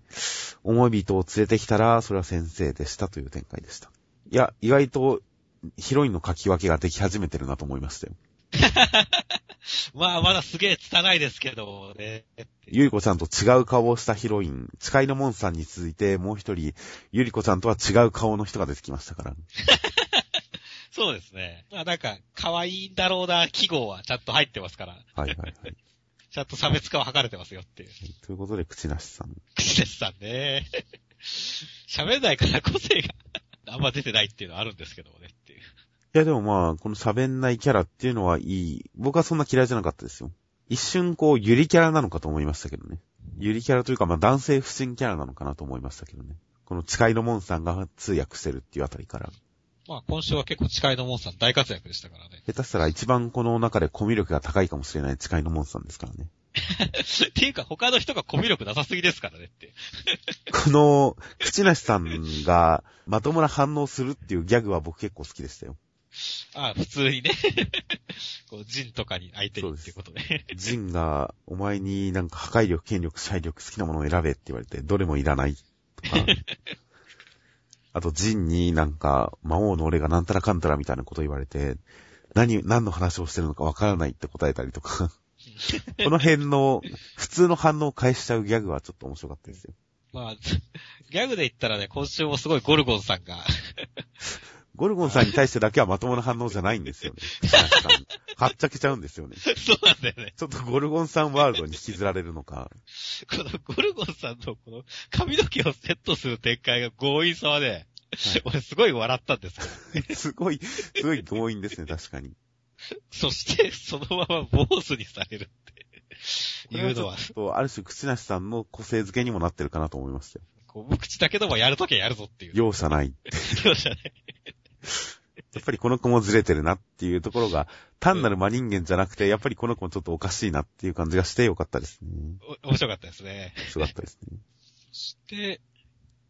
思い人を連れてきたら、それは先生でしたという展開でした。いや、意外とヒロインの書き分けができ始めてるなと思いましたよ。まあ、まだすげえ拙いですけどね。ゆりこちゃんと違う顔をしたヒロイン、誓いのモンさんに続いて、もう一人、ゆりこちゃんとは違う顔の人が出てきましたから。そうですね。まあなんか、可愛いんだろうな、記号はちゃんと入ってますから、はいはいはい。ちゃんと差別化は図れてますよっていう。ということで、口なしさん。口ですさんね。喋んないから個性があんま出てないっていうのはあるんですけどもねいやでもまあ、この喋んないキャラっていうのはいい。僕はそんな嫌いじゃなかったですよ。一瞬こう、ゆりキャラなのかと思いましたけどね。ゆりキャラというかまあ男性不信キャラなのかなと思いましたけどね。この誓いのモンさんが通訳してるっていうあたりから。まあ今週は結構誓いのモンさん大活躍でしたからね。下手したら一番この中でコミュ力が高いかもしれない誓いのモンさんですからね。っていうか他の人がコミュ力なさすぎですからねって。この、口なしさんがまともな反応するっていうギャグは僕結構好きでしたよ。ああ、普通にね。こう、ジンとかに相手にっていうことで。ジンが、お前になんか破壊力、権力、支配力、好きなものを選べって言われて、どれもいらない。とか。あと、ジンになんか、魔王の俺がなんたらかんたらみたいなこと言われて、何、何の話をしてるのかわからないって答えたりとか。この辺の、普通の反応を返しちゃうギャグはちょっと面白かったですよ。まあ、ギャグで言ったらね、今週もすごいゴルゴンさんが、ゴルゴンさんに対してだけはまともな反応じゃないんですよね。はっちゃけちゃうんですよね。そうなんだよね。ちょっとゴルゴンさんワールドに引きずられるのか。このゴルゴンさんのこの髪の毛をセットする展開が強引さはね、俺すごい笑ったんです。すごい、すごい強引ですね、確かに。そして、そのまま坊主にされるっていうのは、と、ある種、口なしさんの個性づけにもなってるかなと思いましたよ。こう無口だけどもやるときはやるぞっていう。容赦ない。容赦ない。やっぱりこの子もずれてるなっていうところが、単なる真人間じゃなくて、やっぱりこの子もちょっとおかしいなっていう感じがしてよかったですね。お面白かったですね。面白かったですね。そして、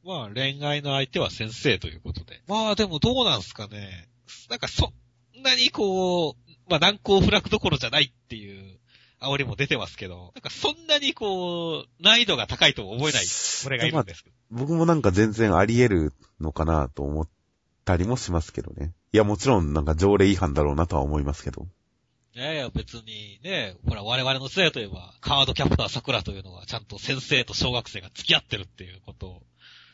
まあ恋愛の相手は先生ということで。まあでもどうなんすかね。なんかそんなにこう、まあ難攻不落どころじゃないっていう煽りも出てますけど、なんかそんなにこう、難易度が高いと思えない、俺がいるんですけど。僕もなんか全然あり得るのかなと思ったりもしますけどね。いや、もちろんなんか条例違反だろうなとは思いますけど。いやいや、別にね、ほら、我々の世代といえば、カードキャプター桜というのは、ちゃんと先生と小学生が付き合ってるっていうことを、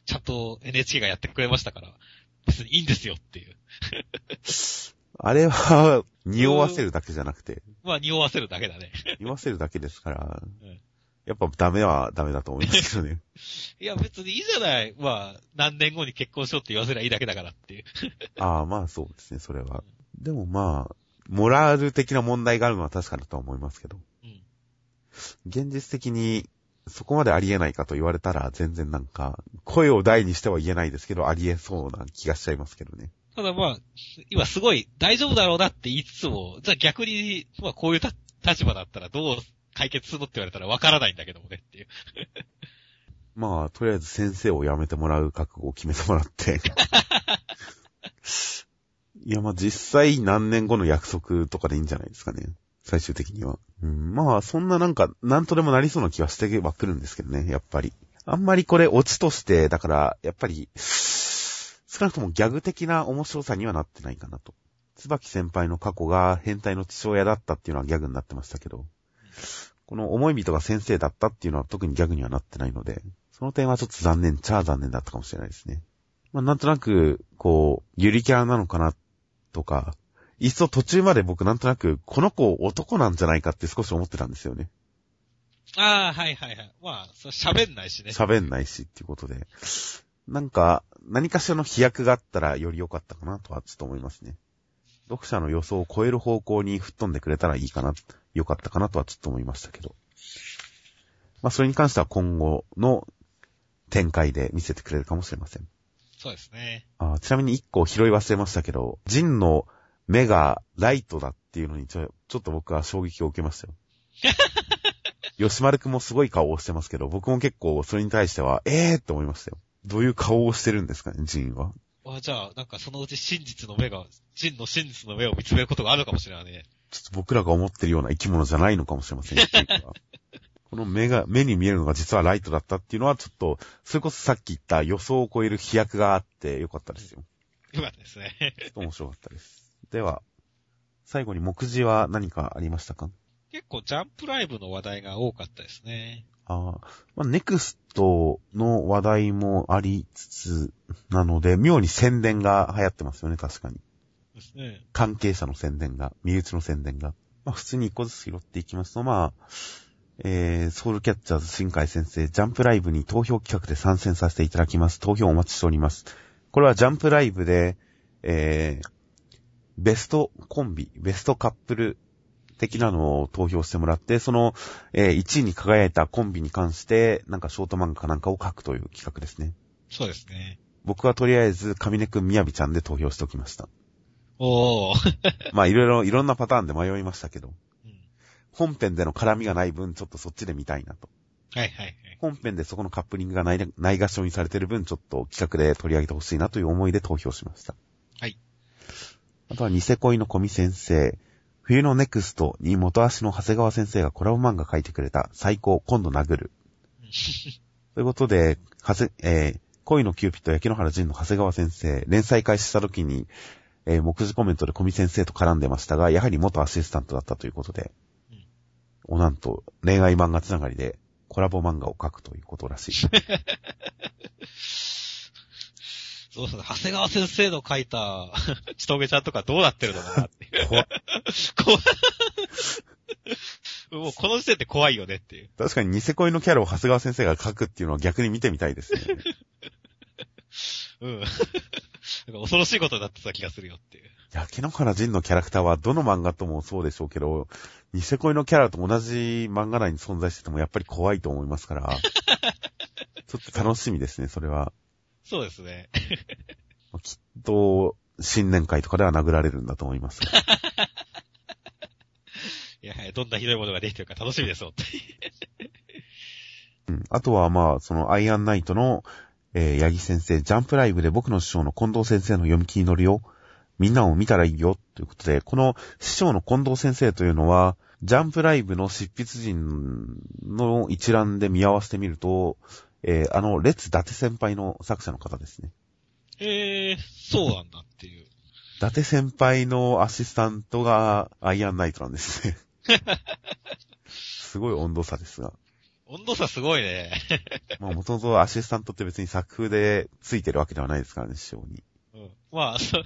ちゃんと NHK がやってくれましたから、別にいいんですよっていう。あれは、匂わせるだけじゃなくて、まあ、匂わせるだけだね。匂わせるだけですからうん、やっぱダメはダメだと思いますけどね。いや、別にいいじゃない。まあ、何年後に結婚しようって言わせりゃいいだけだからっていう。ああ、まあそうですね、それは。でもまあ、モラル的な問題があるのは確かだとは思いますけど。うん。現実的に、そこまでありえないかと言われたら、全然なんか、声を大にしては言えないですけど、ありえそうな気がしちゃいますけどね。ただまあ、今すごい大丈夫だろうなって言いつつも、じゃあ逆に、まあこういうた立場だったらどう解決するのって言われたらわからないんだけどもねっていう。まあ、とりあえず先生を辞めてもらう覚悟を決めてもらって。いや、まあ実際何年後の約束とかでいいんじゃないですかね。最終的には。うん、まあ、そんななんか、なんとでもなりそうな気はしてはくるんですけどね、やっぱり。あんまりこれオチとして、だから、やっぱり、少なくともギャグ的な面白さにはなってないかなと。椿先輩の過去が変態の父親だったっていうのはギャグになってましたけど、この思い人が先生だったっていうのは特にギャグにはなってないので、その点はちょっと残念っちゃ残念だったかもしれないですね。まあなんとなく、こう、ゆりキャラなのかなとか、いっそ途中まで僕なんとなく、この子男なんじゃないかって少し思ってたんですよね。ああ、はいはいはい。まあ、喋んないしね。喋んないしっていうことで。なんか、何かしらの飛躍があったらより良かったかなとはちょっと思いますね。読者の予想を超える方向に吹っ飛んでくれたらいいかな、良かったかなとはちょっと思いましたけど。まあそれに関しては今後の展開で見せてくれるかもしれません。そうですね。あちなみに一個拾い忘れましたけど、ジンの目がライトだっていうのにちょ、ちょっと僕は衝撃を受けましたよ。吉丸くんもすごい顔をしてますけど、僕も結構それに対しては、ええーって思いましたよ。どういう顔をしてるんですかね、ジンは。あじゃあ、なんかそのうち真実の目が、真の真実の目を見つめることがあるかもしれないね。ちょっと僕らが思ってるような生き物じゃないのかもしれません この目が、目に見えるのが実はライトだったっていうのはちょっと、それこそさっき言った予想を超える飛躍があってよかったですよ。よかったですね。ちょっと面白かったです。では、最後に目次は何かありましたか？結構ジャンプライブの話題が多かったですね。ああ、まあ、ネクストの話題もありつつ、なので、妙に宣伝が流行ってますよね、確かに。ですね。関係者の宣伝が、身内の宣伝が。まあ、普通に一個ずつ拾っていきますと、まあ、えー、ソウルキャッチャーズ新海先生、ジャンプライブに投票企画で参戦させていただきます。投票お待ちしております。これはジャンプライブで、えー、ベストコンビ、ベストカップル的なのを投票してもらって、その、えー1位に輝いたコンビに関して、なんかショート漫画かなんかを書くという企画ですね。そうですね。僕はとりあえず、上根くんみやびちゃんで投票しておきました。おー。まあ、いろいろ、いろんなパターンで迷いましたけど、うん本編での絡みがない分、ちょっとそっちで見たいなと。はいはいはい。本編でそこのカップリングがない、ないがしろにされてる分、ちょっと企画で取り上げてほしいなという思いで投票しました。はい。あとは、ニセ恋の小見先生。冬のネクストに元足の長谷川先生がコラボ漫画書いてくれた最高、今度殴る。ということで、はぜ、えー恋のキューピット焼野原仁の長谷川先生、連載開始した時に、えー目次コメントで小見先生と絡んでましたが、やはり元アシスタントだったということで、うんお、なんと、恋愛漫画つながりでコラボ漫画を書くということらしい。そうですね。長谷川先生の書いた、ちとげちゃんとかどうなってるのかなっていう。怖っ 怖い。もうこの時点で怖いよねっていう。確かにニセ恋のキャラを長谷川先生が書くっていうのは逆に見てみたいですね。うん。なんか恐ろしいことになってた気がするよっていう。焼野原仁のキャラクターはどの漫画ともそうでしょうけど、ニセ恋のキャラと同じ漫画内に存在しててもやっぱり怖いと思いますから、ちょっと楽しみですね、それは。そうですね。きっと、新年会とかでは殴られるんだと思います。いや、はいどんなひどいものができてるか楽しみです、本当に。うん。あとはまあ、そのアイアンナイトの、えー、八木先生、ジャンプライブで僕の師匠の近藤先生の読み切り乗るよ。みんなを見たらいいよ。ということで、この師匠の近藤先生というのは、ジャンプライブの執筆陣の一覧で見合わせてみると、えー、あの、列伊達先輩の作者の方ですね。えー、そうなんだっていう。伊達先輩のアシスタントがアイアンナイトなんですね。すごい温度差ですが。温度差すごいね。まあ、もともとアシスタントって別に作風でついてるわけではないですからね、師匠に。うん、まあ、そ、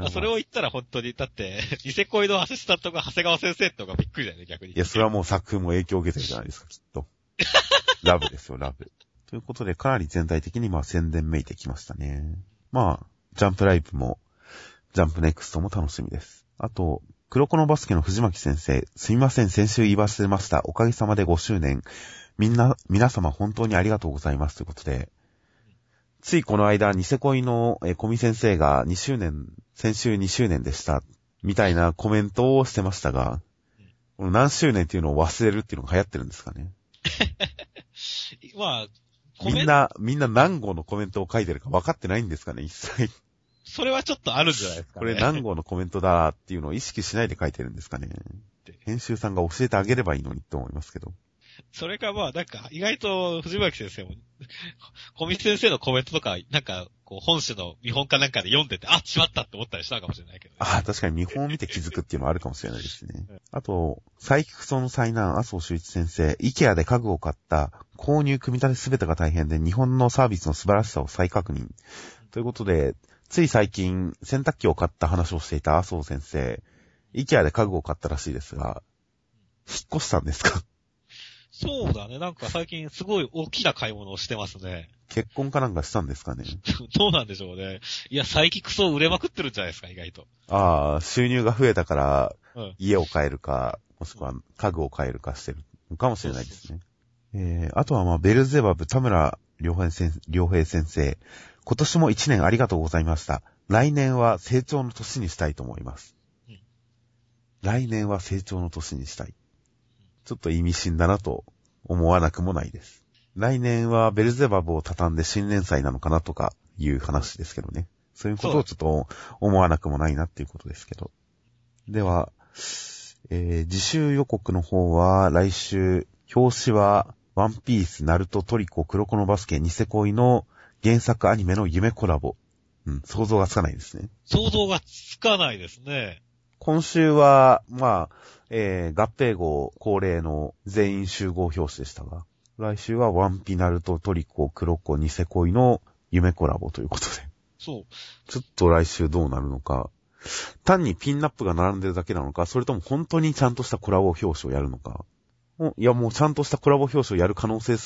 まあ、それを言ったら本当に、だって、ニセ恋のアシスタントが長谷川先生とかびっくりだよね、逆に。いや、それはもう作風も影響を受けてるじゃないですか、きっと。ラブですよ、ラブ。ということで、かなり全体的にまあ宣伝めいてきましたね。まあ、ジャンプライブも、ジャンプネクストも楽しみです。あと、黒子のバスケの藤巻先生、すみません、先週言い忘れました。おかげさまで5周年。みんな、皆様本当にありがとうございます。ということで、ついこの間、ニセ恋のえコミ先生が2周年、先週2周年でした。みたいなコメントをしてましたが、この何周年っていうのを忘れるっていうのが流行ってるんですかね。まあ、みんな、みんな何号のコメントを書いてるか分かってないんですかね、一切。それはちょっとあるんじゃないですか、ね、これ何号のコメントだっていうのを意識しないで書いてるんですかね。編集さんが教えてあげればいいのにって思いますけど。それかまあ、なんか、意外と藤巻先生も、小見先生のコメントとか、なんか、こう、本誌の見本かなんかで読んでて、あ、しまったって思ったりしたかもしれないけど、ね、ああ、確かに見本を見て気づくっていうのはあるかもしれないですね。あと、サイキクソの災難、麻生修一先生、イケアで家具を買った、購入組み立てすべてが大変で、日本のサービスの素晴らしさを再確認。ということで、つい最近、洗濯機を買った話をしていた麻生先生、イケアで家具を買ったらしいですが、引っ越したんですか？そうだね。なんか最近すごい大きな買い物をしてますね。結婚かなんかしたんですかね？どうなんでしょうね。いや、最近クソ売れまくってるんじゃないですか、意外と。ああ、収入が増えたから、家を買えるか、もしくは家具を買えるかしてるかもしれないですね。えー、あとはまあ、ベルゼバブ、田村良平先生、今年も一年ありがとうございました。来年は成長の年にしたいと思います。うん、来年は成長の年にしたい。ちょっと意味深だなと思わなくもないです。来年はベルゼバブを畳んで新連載なのかなとかいう話ですけどね。そういうことをちょっと思わなくもないなっていうことですけど。では、えー、自習予告の方は来週、表紙はワンピース、ナルト、トリコ、黒子のバスケ、ニセ恋の原作アニメの夢コラボ。うん、想像がつかないですね。想像がつかないですね。今週は、まあ、えー、合併号恒例の全員集合表紙でしたが、来週はワンピナルトトリコ、クロコ、ニセ恋の夢コラボということで。そう。ちょっと来週どうなるのか。単にピンナップが並んでるだけなのか、それとも本当にちゃんとしたコラボ表紙をやるのか。いや、もうちゃんとしたコラボ表紙をやる可能性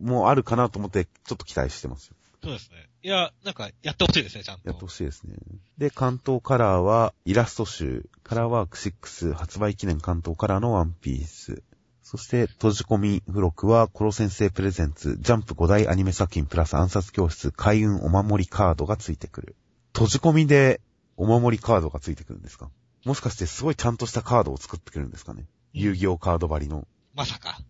もあるかなと思って、ちょっと期待してますよ。そうですね。いや、なんか、やってほしいですね、ちゃんと。やってほしいですね。で、関東カラーは、イラスト集、カラーワーク6、発売記念関東カラーのワンピース。そして、閉じ込み付録は、コロ先生プレゼンツ、ジャンプ5大アニメ作品プラス暗殺教室、開運お守りカードがついてくる。閉じ込みで、お守りカードがついてくるんですか？もしかしてすごいちゃんとしたカードを作ってくるんですかね、遊戯王カード張りの。まさか。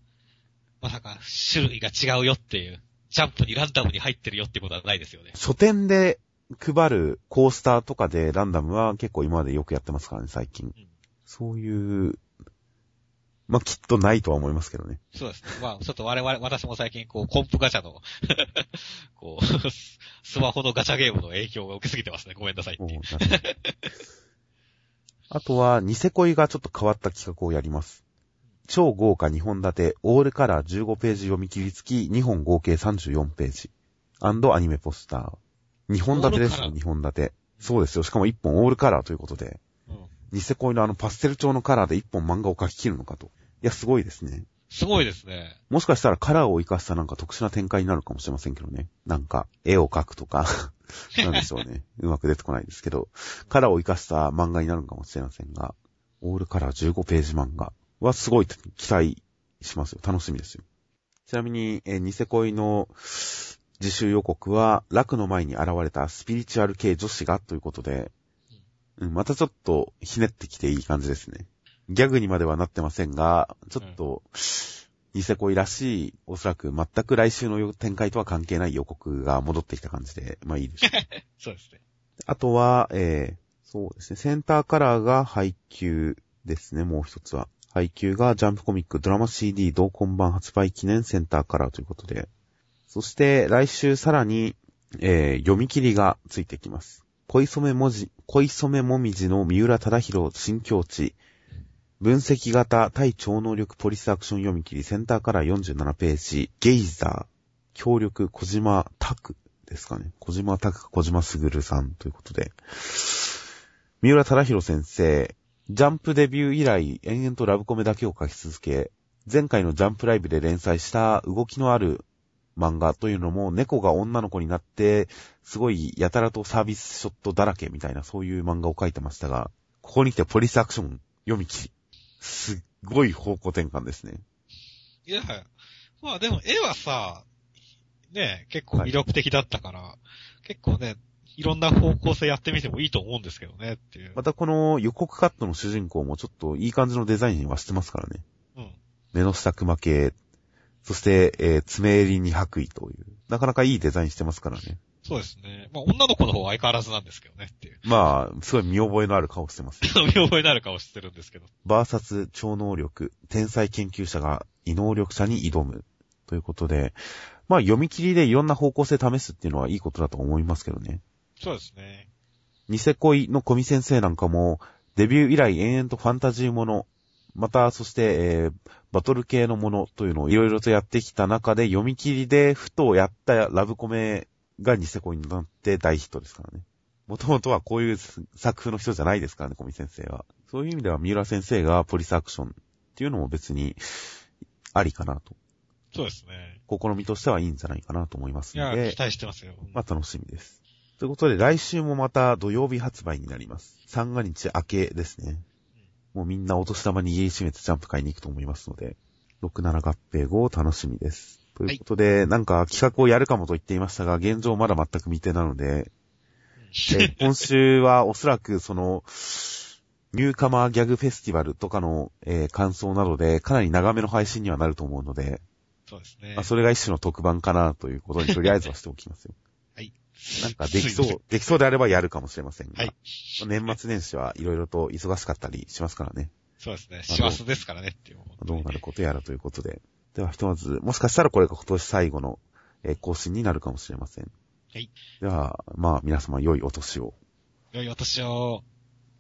まさか、種類が違うよっていう。ジャンプにランダムに入ってるよってことはないですよね。書店で配るコースターとかでランダムは結構今までよくやってますからね、最近。うん、そういう、まあ、きっとないとは思いますけどね。そうですね。まあ、ちょっと我々、私も最近、こう、コンプガチャの こう、スマホのガチャゲームの影響が受けすぎてますね。ごめんなさいっていう。あとは、ニセ恋がちょっと変わった企画をやります。超豪華2本立て、オールカラー15ページ読み切り付き、2本合計34ページ。アンドアニメポスター。2本立てですよ、2本立て。そうですよ。しかも1本オールカラーということで。うん。ニセ恋のあのパステル調のカラーで1本漫画を描き切るのかと。いや、すごいですね。すごいですね。もしかしたらカラーを活かしたなんか特殊な展開になるかもしれませんけどね。なんか、絵を描くとか なんでしょうね。うまく出てこないですけど、カラーを活かした漫画になるかもしれませんが、オールカラー15ページ漫画。はすごい期待しますよ。楽しみですよ。ちなみに、えー、ニセ恋の自習予告は、楽の前に現れたスピリチュアル系女子がということで、うん、またちょっとひねってきていい感じですね。ギャグにまではなってませんが、ちょっと、ニセ恋らしい、おそらく全く来週の展開とは関係ない予告が戻ってきた感じで、まあいいです。そうですね。あとは、えー、そうですね、センターカラーが配給ですね、もう一つは。配給がジャンプコミックドラマ CD 同梱版発売記念センターカラーということで。そして来週さらに、えー、読み切りがついてきます。恋染め文字、恋染めもみじの三浦忠宏新境地。分析型対超能力ポリスアクション読み切りセンターカラー47ページ。ゲイザー。協力小島拓ですかね。小島拓小島卓さんということで。三浦忠宏先生、ジャンプデビュー以来、延々とラブコメだけを書き続け、前回のジャンプライブで連載した動きのある漫画というのも、猫が女の子になって、すごいやたらとサービスショットだらけみたいなそういう漫画を書いてましたが、ここに来てポリスアクション読み切り。すっごい方向転換ですね。いや、まあでも絵はさ、ね、結構魅力的だったから、結構ね、いろんな方向性やってみてもいいと思うんですけどねっていう。またこの予告カットの主人公もちょっといい感じのデザインはしてますからね。うん。目の下熊系、そして、えー爪襟に白衣という、なかなかいいデザインしてますからね。そうですね。まあ女の子の方は相変わらずなんですけどねっていう。まあ、すごい見覚えのある顔してます、ね。見覚えのある顔してるんですけど。バーサス超能力、天才研究者が異能力者に挑む。ということで、まあ読み切りでいろんな方向性試すっていうのはいいことだと思いますけどね。そうですね。ニセ恋の小見先生なんかも、デビュー以来延々とファンタジーもの、また、そして、えー、バトル系のものというのをいろいろとやってきた中で、読み切りでふとやったラブコメがニセ恋になって大ヒットですからね。もともとはこういう作風の人じゃないですからね、小見先生は。そういう意味では、三浦先生がポリスアクションっていうのも別にありかなと。そうですね。試みとしてはいいんじゃないかなと思いますいや、ので期、待してますよ。まあ楽しみです。ということで、来週もまた土曜日発売になります。三が日明けですね。もうみんなお年玉に家閉めてジャンプ買いに行くと思いますので、67合併後楽しみです。ということで、なんか企画をやるかもと言っていましたが、現状まだ全く未定なので、え今週はおそらくその、ニューカマーギャグフェスティバルとかの、えー感想などで、かなり長めの配信にはなると思うので、そうですねまあ、。それが一種の特番かなということにとりあえずはしておきますよ。はい。なんかできそう、できそうであればやるかもしれませんが、はい年末年始はいろいろと忙しかったりしますからね。そうですね。師走ですからねっていう。どうなることやらということで。ではひとまず、もしかしたらこれが今年最後の、えー更新になるかもしれません。はい。では、まあ皆様良いお年を。良いお年を。